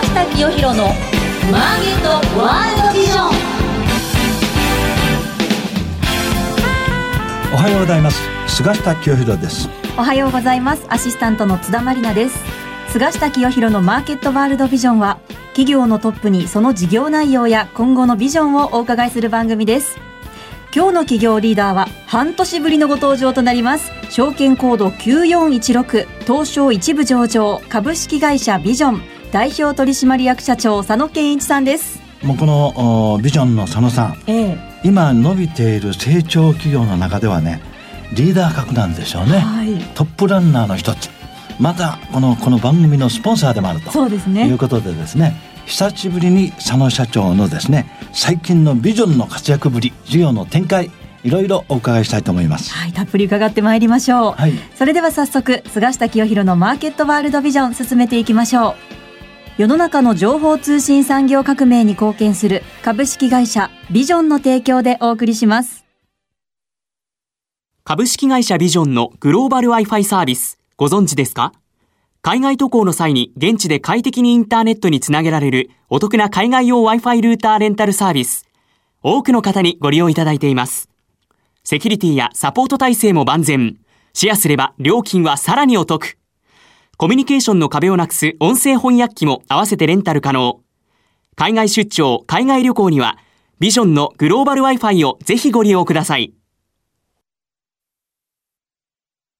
下清弘のマーケットワールドビジョン。おはようございます。菅下清弘です。おはようございます。アシスタントの津田まりなです。菅下清弘のマーケットワールドビジョンは企業のトップにその事業内容や今後のビジョンをお伺いする番組です。今日の企業リーダーは半年ぶりのご登場となります。証券コード9416東証一部上場株式会社ビジョン代表取締役社長佐野健一さんです。もうこのビジョンの佐野さん、ええ、今伸びている成長企業の中ではねリーダー格なんでしょうね、はい、トップランナーの一つ。またこのこの番組のスポンサーでもあると。そうですね。いうことでですね久しぶりに佐野社長のですね最近のビジョンの活躍ぶり事業の展開いろいろお伺いしたいと思います。はい、たっぷり伺ってまいりましょう。はい、それでは早速、菅下清弘のマーケットワールドビジョン進めていきましょう。世の中の情報通信産業革命に貢献する株式会社ビジョンの提供でお送りします。株式会社ビジョンのグローバル Wi-Fi サービス、ご存知ですか？海外渡航の際に現地で快適にインターネットにつなげられるお得な海外用 Wi-Fi ルーターレンタルサービス。多くの方にご利用いただいています。セキュリティやサポート体制も万全。シェアすれば料金はさらにお得。コミュニケーションの壁をなくす音声翻訳機も合わせてレンタル可能。海外出張、海外旅行には、ビジョンのグローバル Wi-Fi をぜひご利用ください。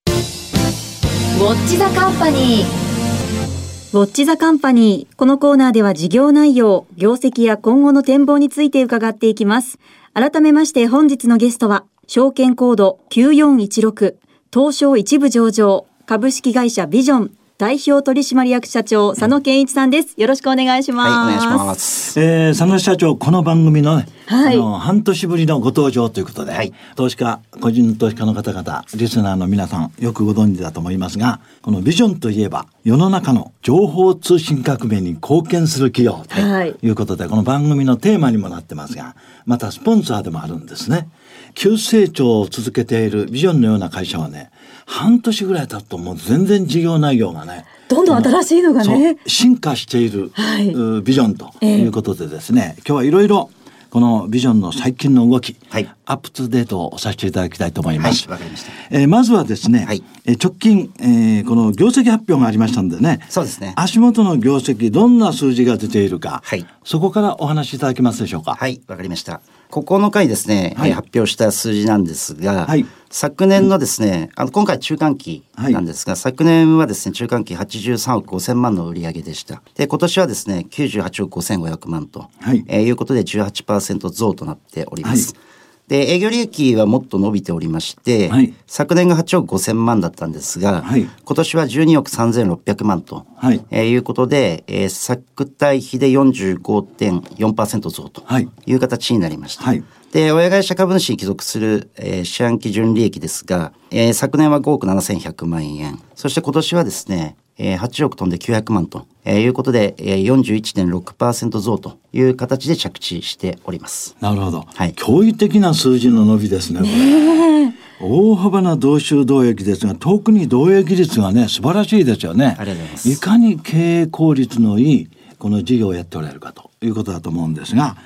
ウォッチザカンパニー。ウォッチザカンパニー。このコーナーでは事業内容、業績や今後の展望について伺っていきます。改めまして本日のゲストは、証券コード9416、東証一部上場、株式会社ビジョン代表取締役社長佐野健一さんです。よろしくお願いします。はい、お願いします。えー、佐野社長この番組のね、はい、あの半年ぶりのご登場ということで、はい、投資家個人投資家の方々リスナーの皆さんよくご存知だと思いますが、このビジョンといえば世の中の情報通信革命に貢献する企業ということで、はい、この番組のテーマにもなってますが、またスポンサーでもあるんですね。急成長を続けているビジョンのような会社はね、半年ぐらい経つともう全然事業内容がねどんどん新しいのがね。進化している、はい、ビジョンということでですね、えー、今日はいろいろこのビジョンの最近の動き、はい、アップトゥデートをさせていただきたいと思います。はい、まえー、まずはですね、はい、え直近、えー、この業績発表がありましたんでね、そうですね。足元の業績どんな数字が出ているか、はい、そこからお話しいただけますでしょうか。はい、わかりました。9日にですね、はい、発表した数字なんですが、はい、昨年のですね、あの今回中間期なんですが、はい、昨年はですね、中間期83億5000万の売上でした。で、今年はですね、98億5500万と、はい。えー、いうことで18%増となっております。はい。で、営業利益はもっと伸びておりまして、はい、昨年が8億5千万だったんですが、はい、今年は12億3600万と、はい。えー、いうことで、えー、昨対比で45.4%増という形になりました。はいで、親会社株主に帰属する、えー、四半期純利益ですが、えー、昨年は5億7100万円。そして今年はですね、えー、8億飛んで900万と、えー、いうことで、えー、41.6%増という形で着地しております。なるほど。はい。驚異的な数字の伸びですね、これ。大幅な同収同益ですが、特に同益率がね、素晴らしいですよね。ありがとうございます。いかに経営効率のいい、この事業をやっておられるかということだと思うんですが、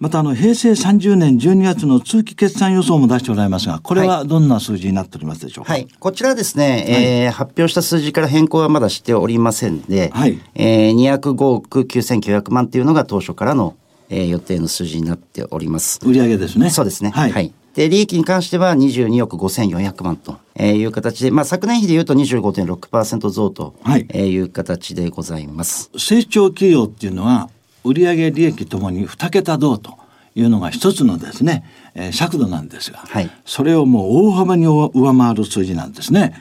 またあの平成30年12月の通期決算予想も出しておられますが、これはどんな数字になっておりますでしょうか？はい、こちらですね、はい、えー、発表した数字から変更はまだしておりませんで、はい、えー、205億9900万というのが当初からの、えー、予定の数字になっております。売上ですね。そうですね。はい、はいで、利益に関しては22億5400万という形で、まあ、昨年比でいうと25.6%増という形でございます。成長企業っていうのは、売上利益ともに2桁増というのが一つのですね、えー、尺度なんですが、はい、それをもう大幅に上回る数字なんですね。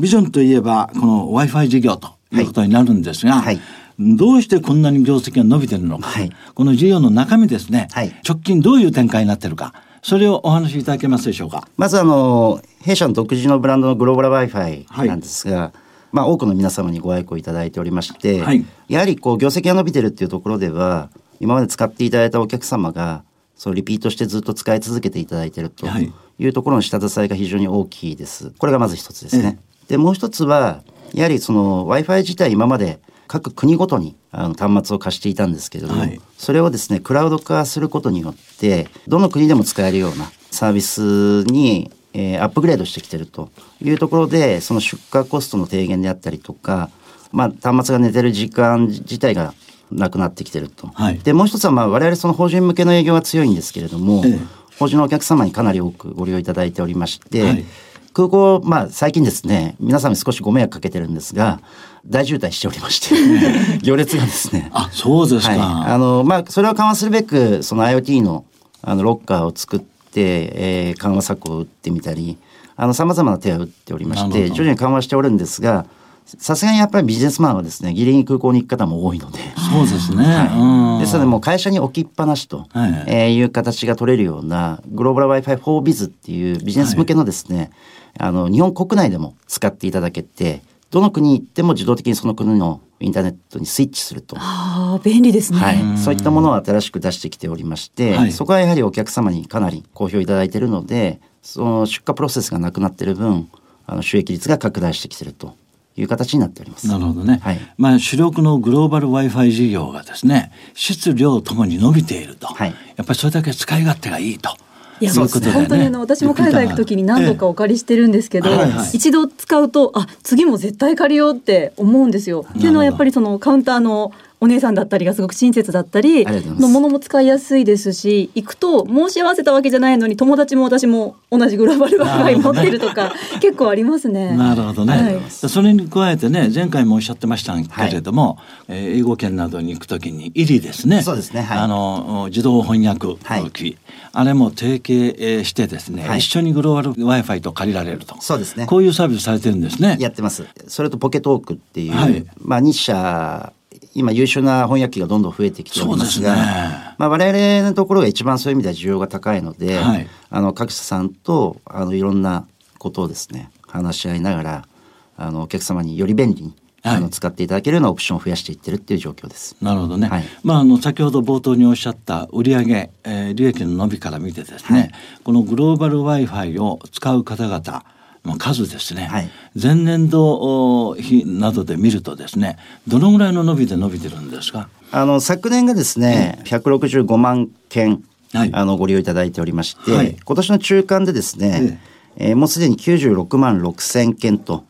ビジョンといえばこの Wi-Fi 事業ということになるんですが、はい、どうしてこんなに業績が伸びてるのか、はい、この事業の中身ですね、直近どういう展開になってるか、それをお話しいただけますでしょうか。まずあの弊社の独自のブランドのグローバル Wi-Fi なんですが、まあ、多くの皆様にご愛顧いただいておりまして、はい、やはりこう業績が伸びてるっていうところでは今まで使っていただいたお客様がそうリピートしてずっと使い続けていただいているというところの下支えが非常に大きいです。これがまず一つですね。でもう一つはやはりその Wi-Fi 自体今まで各国ごとにあの端末を貸していたんですけれども、はい、それをですねクラウド化することによってどの国でも使えるようなサービスに、えー、アップグレードしてきてるというところでその出荷コストの低減であったりとか、まあ、端末が寝てる時間自体がなくなってきてると。はい、でもう一つはまあ我々その法人向けの営業は強いんですけれども、ええ、法人のお客様にかなり多くご利用いただいておりまして、はい、空港、まあ最近ですね、皆さんに少しご迷惑かけてるんですが、大渋滞しておりまして行列がですね。あ、そうですか。はい、あの、まあそれを緩和するべく、その IoT のあのロッカーを作って、えー、緩和策を打ってみたり、あの、様々な手を打っておりまして、徐々に緩和しておるんですが、さすがにやっぱりビジネスマンはですね、ギリギリ空港に行く方も多いので。そうですね。はい、ですので、もう会社に置きっぱなしと、はい、えー、いう形が取れるような、グローバル Wi-Fi for Biz っていうビジネス向けのですね、はい、あの、日本国内でも使っていただけて、どの国に行っても自動的にその国のインターネットにスイッチすると。ああ、便利ですね、はい。そういったものを新しく出してきておりまして、はい、そこはやはりお客様にかなり好評いただいているので、その出荷プロセスがなくなっている分、あの収益率が拡大してきているという形になっております。なるほどね。はい、まあ主力のグローバル Wi-Fi 事業がですね、質量ともに伸びていると、はい、やっぱりそれだけ使い勝手がいいと。いや、ね、本当にあの私も海外行く時に何度かお借りしてるんですけど、一度使うとあ次も絶対借りようって思うんですよ。っていうのはやっぱりそのカウンターのお姉さんだったりがすごく親切だったりのものも使いやすいですし行くと申し合わせたわけじゃないのに友達も私も同じグローバル Wi-Fi 持ってるとか、結構ありますね。なるほどね、はい、それに加えてね前回もおっしゃってましたけれども、はい、えー、英語圏などに行くときにイリですね。そうですね、はい、あの自動翻訳機、あれも提携してですね、一緒にグローバル Wi-Fi と借りられると。そうですね。こういうサービスされてるんですね。やってます。それとポケトークっていう、まあ、日社今優秀な翻訳機がどんどん増えてきておりますが、ね、まあ、我々のところが一番そういう意味では需要が高いので、はい、あの各社さんとあのいろんなことをですね話し合いながらあのお客様により便利にはい、あの使っていただけるようなオプションを増やしていってるっていう状況です。なるほどね。はい、まああの先ほど冒頭におっしゃった売上、えー、利益の伸びから見てですね、はい、このグローバル Wi-Fi を使う方々まあ、数ですね、はい、前年度比などで見るとですねどのぐらいの伸びで伸びてるんですか？あの昨年がですね、ええ、165万件、はい、あのご利用いただいておりまして、はい、今年の中間でですね、ええー、もうすでに96万6千件と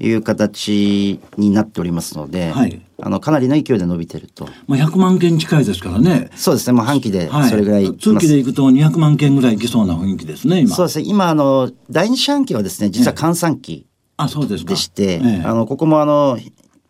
いう形になっておりますので、はい、あのかなりの勢いで伸びてると。まあ100万件近いですからね。そうですね。もう半期でそれぐらい、はい、通期でいくと200万件ぐらいいきそうな雰囲気ですね。今。そうですね。今あの第二四半期はですね、実は閑散期でして、ええ、あのここもあの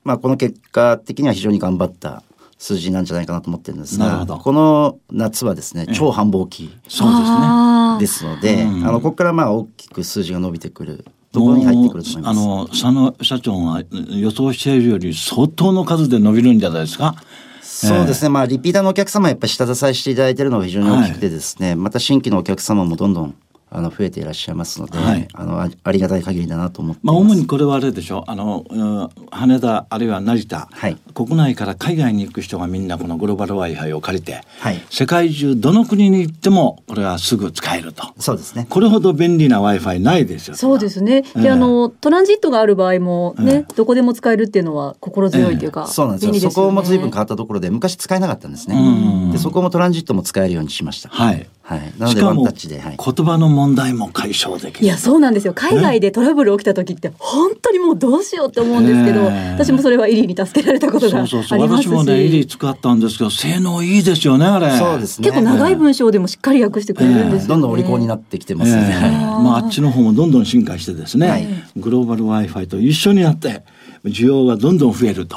まあこの結果的には非常に頑張った数字なんじゃないかなと思ってるんですがこの夏はですね超繁忙期、そうですね。ですので、うん、あのここからまあ大きく数字が伸びてくるところに入ってくると思います？あの佐野社長が予想しているより相当の数で伸びるんじゃないですか？そうですね、まあリピーターのお客様やっぱり下支えしていただいているのが非常に大きくてですね、はい、また新規のお客様もどんどんあの増えていらっしゃいますので、はい、あのありがたい限りだなと思ってまあ主にこれはあれでしょあの、うん、羽田あるいは成田、はい、国内から海外に行く人がみんなこのグローバル Wi-Fi を借りて、はい、世界中どの国に行ってもこれはすぐ使えると。そうですね。これほど便利な Wi-Fi ないですよ。そうですね、で、あのトランジットがある場合もね、えー、どこでも使えるっていうのは心強いというか、え。ー、そうなんですよ、ね、そこも随分変わったところで昔使えなかったんですね。でそこもトランジットも使えるようにしました。はい。はい、なのでワンタッチで、はい、言葉の問題も解消できる。いやそうなんですよ。海外でトラブル起きた時って本当にもうどうしようって思うんですけど、私もそれはイリーに助けられたことがありますし。そうそう私もねイリー使ったんですけど性能いいですよねあれ。そうですね。結構長い文章でもしっかり訳してくれるんですよ、ね。えー、どんどんお利口になってきてますね、えー、まあ、あっちの方もどんどん進化してですね、はい、グローバル Wi-Fi と一緒になって需要がどんどん増えると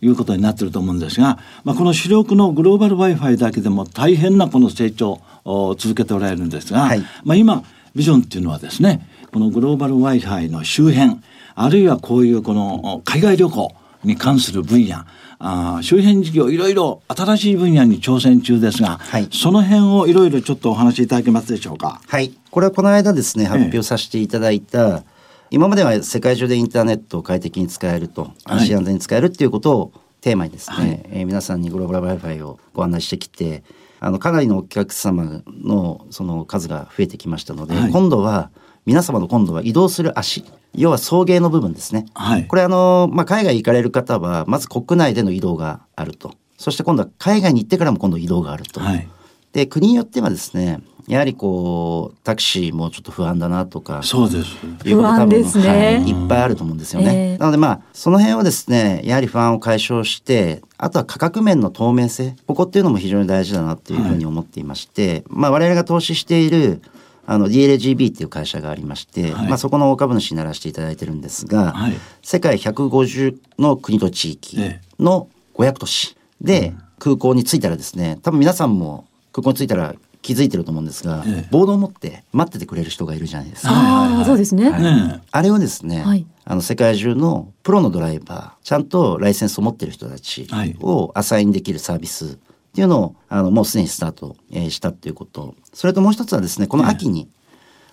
い。うことになってると思うんですが、まあ、この主力のグローバル Wi-Fi だけでも大変なこの成長を続けておられるんですが、はい、まあ、今ビジョンっていうのはですねこのグローバル Wi-Fi の周辺あるいはこういうこの海外旅行に関する分野あ周辺事業いろいろ新しい分野に挑戦中ですが、はい、その辺をいろいろちょっとお話しいただけますでしょうか？はい。これはこの間ですね発表させていただいた、ええ今までは世界中でインターネットを快適に使えると安心安全に使えるっていうことをテーマにですね、はい、えー、皆さんにグローバル Wi-Fi をご案内してきてあのかなりのお客様のその数が増えてきましたので、はい、今度は皆様の今度は移動する足要は送迎の部分ですね、はい、これあの、まあ、海外行かれる方はまず国内での移動があると。そして今度は海外に行ってからも今度移動があると。はい、で国によってはですねやはりこうタクシーもちょっと不安だなとかそうです。不安ですね、はい、いっぱいあると思うんですよね、えー、なのでまあその辺をですねやはり不安を解消してあとは価格面の透明性ここっていうのも非常に大事だなっていうふうに思っていまして、はい、まあ我々が投資しているあの DLGB っていう会社がありまして、はい、まあそこの大株主にならせていただいてるんですが、はい、世界150の国と地域の500都市で空港に着いたらですね多分皆さんも空港に着いたら気づいてると思うんですが、ええ、ボードを持って待っててくれる人がいるじゃないですか。ああ、そうですね、はい、あれをですね、はい、あの世界中のプロのドライバー、ちゃんとライセンスを持ってる人たちをアサインできるサービスっていうのをあのもうすでにスタート、えー、したっていうこと。それともう一つはですね、この秋に、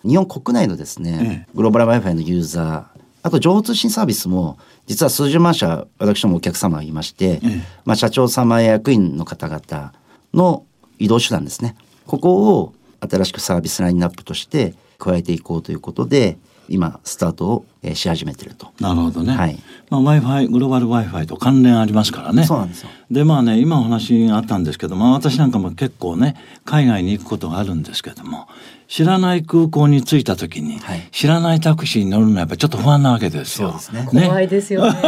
日本国内のですね、グローバル Wi-Fi のユーザー、あと情報通信サービスも実は数十万社私どもお客様がいまして、まあ、社長様や役員の方々の移動手段ですねここを新しくサービスラインナップとして加えていこうということで今スタートをし始めてると。なるほどね。はい。まあ Wi-Fi グローバル Wi-Fi と関連ありますからね。そうなんですよ。でまあね今お話があったんですけども私なんかも結構ね海外に行くことがあるんですけども知らない空港に着いた時に、はい、知らないタクシーに乗るのはやっぱりちょっと不安なわけですよ。ね、怖いですよね。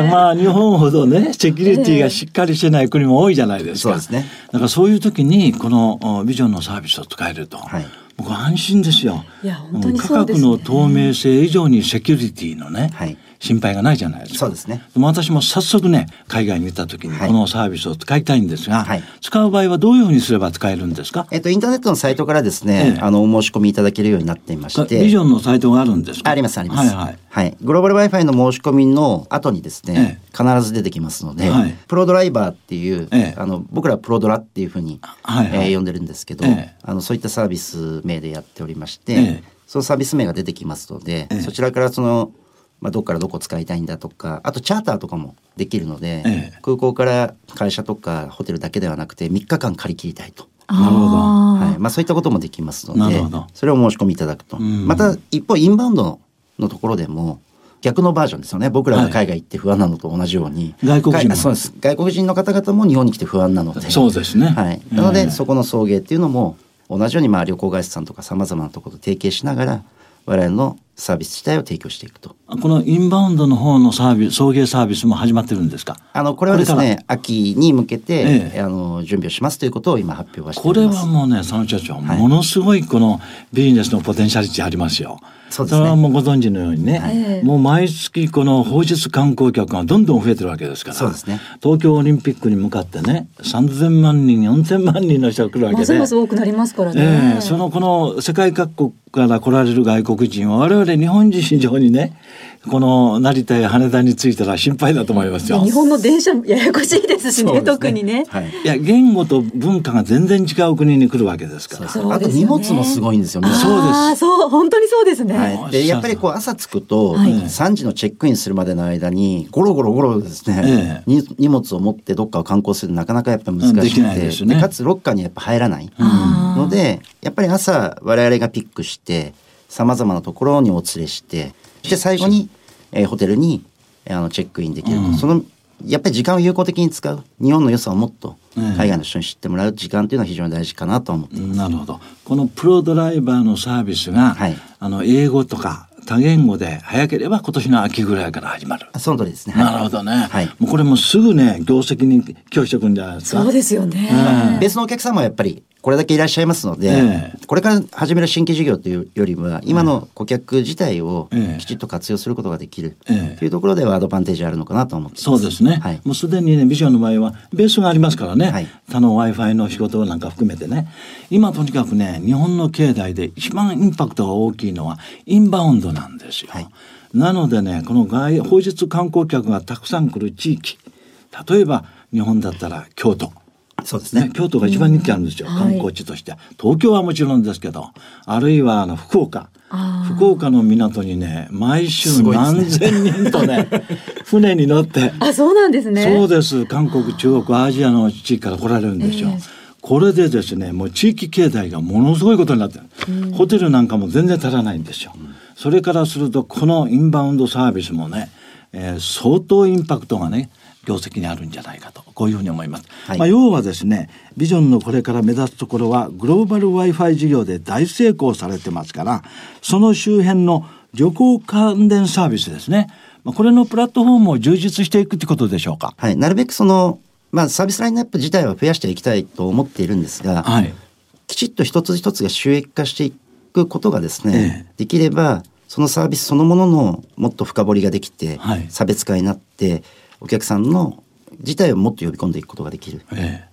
まあ日本ほどねセキュリティがしっかりしてない国も多いじゃないですか。そうですね。だからそういう時にこのビジョンのサービスを使えると。はい僕安心ですよ。いや本当にそうです、ね、価格の透明性以上にセキュリティのね、はい、心配がないじゃないですか。そうですね。でも私も早速ね、海外に行った時にこのサービスを使いたいんですが、はい、使う場合はどういうふうにすれば使えるんですか？えっと、インターネットのサイトからですね、ええ、あの、お申し込みいただけるようになっていまして。ビジョンのサイトがあるんですか？あります、あります。はいはい。はい。グローバル Wi-Fi の申し込みの後にですね、え、必ず出てきますので、はい、プロドライバーっていう、あの、僕らプロドラっていうふうに、はいはい、えー、呼んでるんですけど、あの、そういったサービス名でやっておりまして、そのサービス名が出てきますので、そちらからその、まあ、どこからどこ使いたいんだとかあとチャーターとかもできるので、ええ、空港から会社とかホテルだけではなくて3日間借り切りたいと。なるほど、はい。まあ、そういったこともできますのでそれを申し込みいただくと、また一方インバウンドのところでも逆のバージョンですよね。僕らが海外行って不安なのと同じように、はい、外国人そうです。外国人の方々も日本に来て不安なので。そうですね、はい、なので、えー、そこの送迎っていうのも同じようにまあ旅行会社さんとかさまざまなところと提携しながら我々のサービス自体を提供していくと。このインバウンドの方のサービス、送迎サービスも始まってるんですか？あのこれはですね、秋に向けて、ええ、あの準備をしますということを今発表はしてこれはもうね、佐野社長、はい、ものすごいこのビジネスのポテンシャリティありますよ。そうですね。それはもうご存知のようにね、はい、もう毎月この放出観光客がどんどん増えてるわけですから。そうですね。東京オリンピックに向かってね、三千万人、四千万人の人が来るわけで。ますます多くなりますからね。ええ、そのこの世界各国から来られる外国人は我々日本人以上にねこの成田や羽田に着いたら心配だと思いますよ。日本の電車ややこしいですしね、ね特にね、はい。いや言語と文化が全然違う国に来るわけですから。ね、あと荷物もすごいんですよね。そうです。そう本当にそうですね。はい、でやっぱりこう朝着くと、はい、3時のチェックインするまでの間にゴロゴロゴロですね、ええ、荷物を持ってどっかを観光するなかなかやっぱ難しくて、で、ね、かつロッカーにやっぱ入らないので、やっぱり朝我々がピックしてさまざまなところにお連れしてで最後にえー、ホテルにあのチェックインできると、うん、そのやっぱり時間を有効的に使う日本の良さをもっと海外の人に知ってもらう時間というのは非常に大事かなと思っています、なるほどこのプロドライバーのサービスが、はい、あの英語とか多言語で早ければ今年の秋ぐらいから始まる。その通りですね。なるほどね。はい。もうこれもすぐね業績に寄与してくんじゃないですか。そうですよね。うん、別のお客様はやっぱりこれだけいらっしゃいますので、えー、これから始める新規事業というよりは今の顧客自体をきちっと活用することができるというところではアドバンテージあるのかなと思ってます。そうですね。はい、もうすでにねビジョンの場合はベースがありますからね、はい、他の Wi-Fi の仕事なんか含めてね。今とにかくね日本の経済で一番インパクトが大きいのはインバウンドなんですよ。はい、なのでねこの外放出観光客がたくさん来る地域。例えば日本だったら京都。そうですね。京都が一番人気あるんですよ、うん、観光地として、はい、東京はもちろんですけど、あるいはあの福岡。福岡の港にね毎週何千人とね 船に乗って。あそうなんですね。そうです。韓国中国アジアの地域から来られるんですよ、えーこれでですねもう地域経済がものすごいことになってる、ホテルなんかも全然足らないんですよ、それからするとこのインバウンドサービスもね、えー、相当インパクトがね業績にあるんじゃないかとこういうふうに思います、はい、まあ、要はですねビジョンのこれから目指すところはグローバル Wi-Fi 事業で大成功されてますからその周辺の旅行関連サービスですね。これのプラットフォームを充実していくってことでしょうか。はい、なるべくそのまあサービスラインナップ自体は増やしていきたいと思っているんですが、はい、きちっと一つ一つが収益化していくことがですね、ええ、できればそのサービスそのもののもっと深掘りができて、はい、差別化になってお客さんの自体をもっと呼び込んでいくことができるっ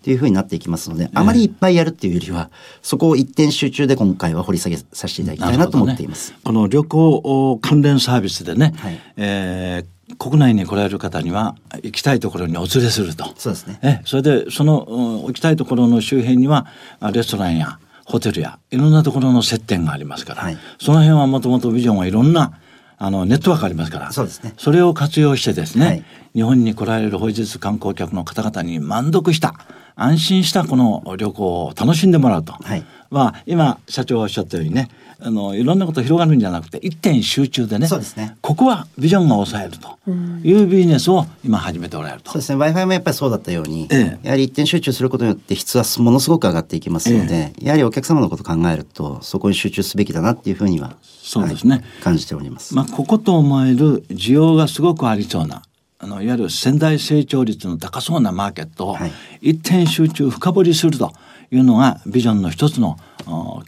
ていうふうになっていきますので、えあまりいっぱいやるっていうよりはそこを一点集中で今回は掘り下げさせていただきたいなと思っています。ね、この旅行関連サービスでね、はい、えー国内に来られる方には行きたいところにお連れすると。そうですね。え、それでその行きたいところの周辺にはレストランやホテルやいろんなところの接点がありますから、はい、その辺はもともとビジョンはいろんなあのネットワークありますからそうですね。それを活用してですね、はい、日本に来られる本日観光客の方々に満足した安心したこの旅行を楽しんでもらうと、はい、まあ今社長がおっしゃったようにねあのいろんなこと広がるんじゃなくて一点集中でねそうですね。ここはビジョンが抑えると。いうビジネスを今始めておられると、そうですね。W i f i もやっぱりそうだったように、ええ、やはり一点集中することによって質はものすごく上がっていきますので、え、やはりお客様のことを考えるとそこに集中すべきだなっていうふうにはそうですね、はい、感じております。まあ、ここと思える需要がすごくありそうなあのいわゆる潜在成長率の高そうなマーケットを一点集中深掘りするというのがビジョンの一つの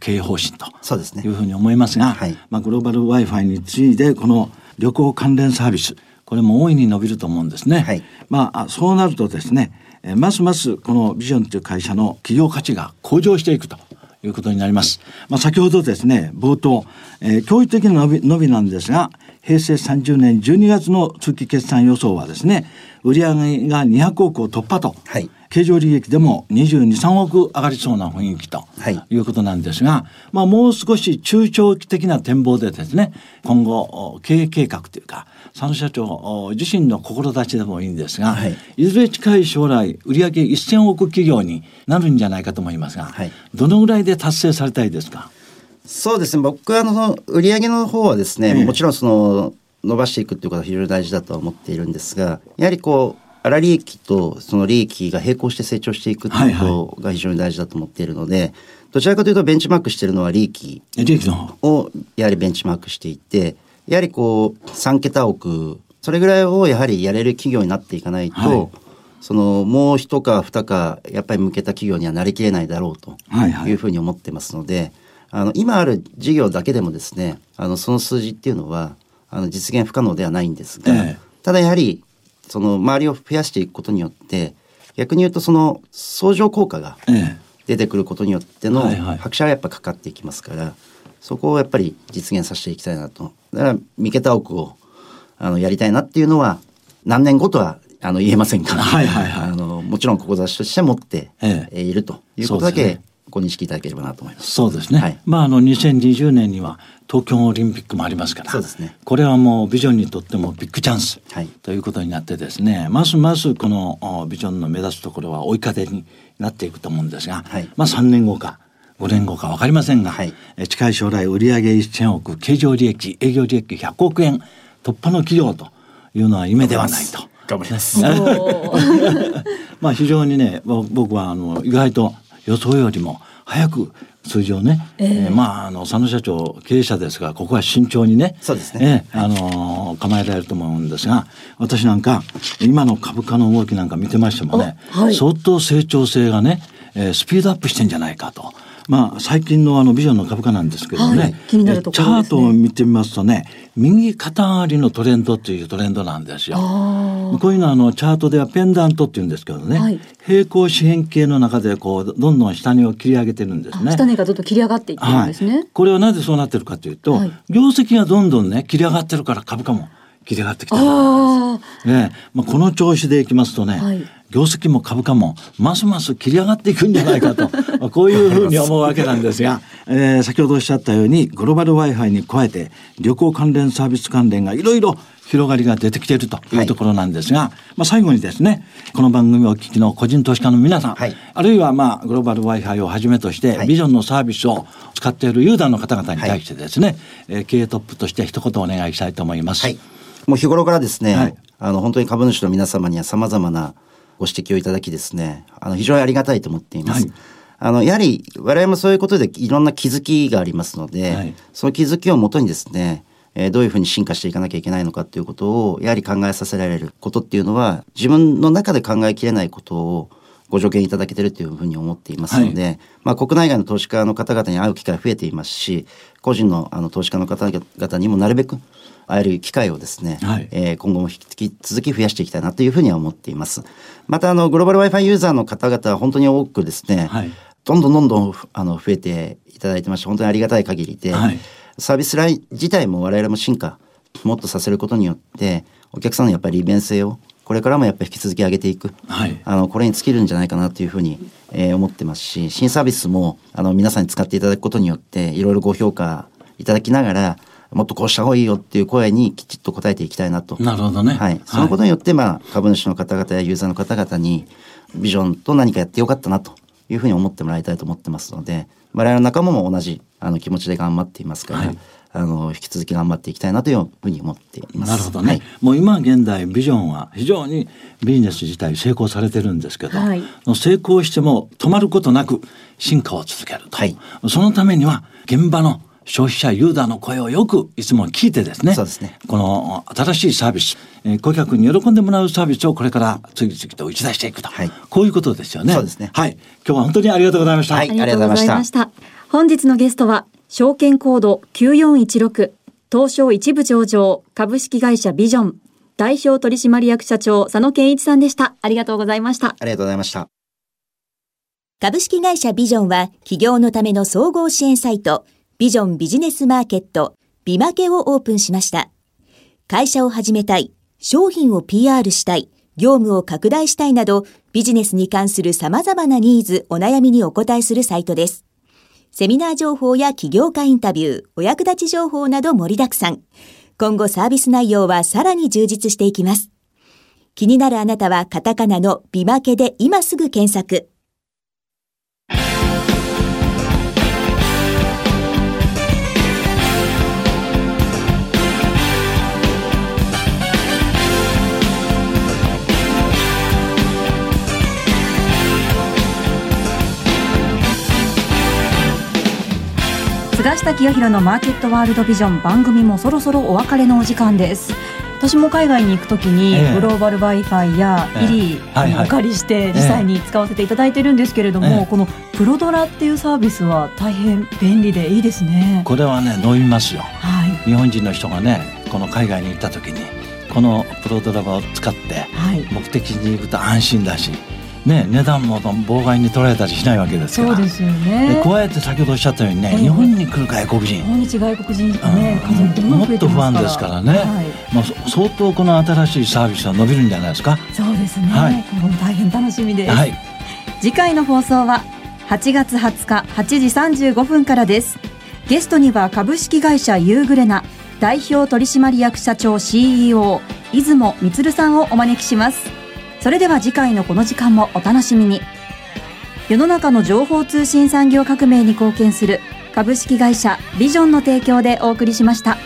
経営方針というふうに思いますが、はい、まあ、グローバル Wi-Fi についてこの旅行関連サービスこれも大いに伸びると思うんですね。はい、まあそうなるとですねますますこのビジョンという会社の企業価値が向上していくということになります。まあ、先ほどですね冒頭、えー、教育的な伸び伸びなんですが平成30年12月の通期決算予想はですね売上が200億を突破と、はい、経常利益でも22、3億上がりそうな雰囲気とい。うことなんですが、まあ、もう少し中長期的な展望でですね今後経営計画というか佐野社長自身の志でもいいんですが、はい、いずれ近い将来売上1000億企業になるんじゃないかと思いますが、はい、どのぐらいで達成されたいですか？そうですね。僕はあの売上の方はですね、ええ、もちろんその伸ばしていくっていうことは非常に大事だとは思っているんですがやはりこう粗利益とその利益が並行して成長していくということが非常に大事だと思っているので、はいはい、どちらかというとベンチマークしているのは利益をやはりベンチマークしていてやはりこう3桁億それぐらいをやはりやれる企業になっていかないと、はい、そのもう一か二かやっぱり向けた企業にはなりきれないだろうというふうに思ってますので、はいはい、あの今ある事業だけでもですねあのその数字っていうのはあの実現不可能ではないんですが、ええ、ただやはりその周りを増やしていくことによって逆に言うとその相乗効果が出てくることによっての拍車がやっぱかかっていきますから、そこをやっぱり実現させていきたいなと。だから三桁億をあのやりたいなっていうのは何年後とはあの言えませんから、はいはいはい、あのもちろん志として持っているということだけご認識いただければなと思います。そうですね。はい、まああの2020年には東京オリンピックもありますから、そうですね。これはもうビジョンにとってもビッグチャンス、はい、ということになってですね、ますますこのビジョンの目指すところは追い風になっていくと思うんですが、はい、まあ3年後か。5年後か分かりませんが、はい、近い将来売上1000億経常利益営業利益100億円突破の企業というのは夢ではないと。頑張ります。まあ非常にね僕はあの意外と予想よりも早く数字をね、えー、えー、まああの佐野社長経営者ですがここは慎重にねそうですね、えー、あのー、構えられると思うんですが私なんか今の株価の動きなんか見てましてもね、はい、相当成長性がね、えー、スピードアップしてんじゃないかと。まあ、最近のあのビジョンの株価なんですけどね、はい、気になるところ、ね、チャートを見てみますとね右肩上がりのトレンドというトレンドなんですよ。こういうのはあのチャートではペンダントっていうんですけどね、はい、平行四辺形の中でこうどんどん下値を切り上げてるんですね。下値がどんどん切り上がっていってるんですね。はい、これはなぜそうなってるかというと、業績がどんどんね切り上がってるから株価も切り上がってきたね、まあ、この調子でいきますとね、はい、業績も株価もますます切り上がっていくんじゃないかと こういうふうに思うわけなんですが、えー、先ほどおっしゃったようにグローバル Wi-Fi に加えて旅行関連サービス関連がいろいろ広がりが出てきているというところなんですが、はい、まあ、最後にですねこの番組をお聞きの個人投資家の皆さん、はい、あるいはまあグローバル Wi-Fi をはじめとして、ビジョンのサービスを使っているユーザーの方々に対してですね、はい、経営トップとして一言お願いしたいと思います。はい、もう日頃からですね、あの本当に株主の皆様にはさまざまなご指摘をいただきですねあの非常にありがたいと思っています。あのやはり我々もそういうことでいろんな気づきがありますので、その気づきをもとにですねえどういうふうに進化していかなきゃいけないのかっていうことをやはり考えさせられることっていうのは自分の中で考えきれないことをご助言いただけてるというふうに思っていますので、はい、まあ、国内外の投資家の方々に会う機会が増えていますし個人のあの投資家の方々にもなるべく会える機会をですね、はい、えー、今後も引き続き増やしていきたいなというふうには思っています。またあのグローバル Wi-Fi ユーザーの方々は本当に多くですね、はい、どんどんどんどんあの増えていただいてまして本当にありがたい限りで、はい、サービスライン自体も我々も進化もっとさせることによってお客さんのやっぱり利便性をこれからもやっぱり引き続き上げていく、はい、あのこれに尽きるんじゃないかなというふうに、えー、思ってますし新サービスもあの皆さんに使っていただくことによっていろいろご評価いただきながらもっとこうした方がいいよっていう声にきちっと答えていきたいなと。なるほどね。はい。そのことによって、まあ、株主の方々やユーザーの方々に、ビジョンと何かやってよかったなというふうに思ってもらいたいと思ってますので、我々の仲間も同じあの気持ちで頑張っていますから、はい、あの引き続き頑張っていきたいなというふうに思っています。なるほどね。はい、もう今現代ビジョンは非常にビジネス自体成功されてるんですけど、はい、成功しても止まることなく進化を続けると。はい、そのためには現場の消費者ユーザーの声をよくいつも聞いてですね。そうですね。この新しいサービス、えー、顧客に喜んでもらうサービスをこれから次々と打ち出していくと。はい、こういうことですよね。そうですね。はい。今日は本当にありがとうございました。はい、ありがとうございました。本日のゲストは、証券コード9416東証一部上場株式会社ビジョン代表取締役社長佐野健一さんでした。ありがとうございました。ありがとうございました。株式会社ビジョンは企業のための総合支援サイトビジョンビジネスマーケットビマケをオープンしました。会社を始めたい、商品を PR したい、業務を拡大したいなどビジネスに関する様々なニーズ、お悩みにお答えするサイトです。セミナー情報や起業家インタビュー、お役立ち情報など盛りだくさん。今後サービス内容はさらに充実していきます。気になるあなたはカタカナのビマケで今すぐ検索。菅下清弘のマーケットワールドビジョン番組もそろそろお別れのお時間です。私も海外に行くときに、グローバル Wi-Fi やイリーお借りして実際に使わせていただいてるんですけれども、このプロドラっていうサービスは大変便利でいいですね。これはね伸びますよ、はい、日本人の人がねこの海外に行った時にこのプロドラを使って目的に行くと安心だし、ね、値段も妨害に取られたりしないわけですから。そうですよね。加えて先ほどおっしゃったようにね、えー、日本に来る外国人。日本に外国人ね、うん、数もっと不安ですからね、はい、まあ、相当この新しいサービスは伸びるんじゃないですか。そうですね、はい、今後も大変楽しみです、はい、次回の放送は8月20日8時35分からです。ゲストには株式会社ユーグレナ代表取締役社長 CEO 出雲充さんをお招きしますそれでは次回のこの時間もお楽しみに世の中の情報通信産業革命に貢献する株式会社ビジョンの提供でお送りしました。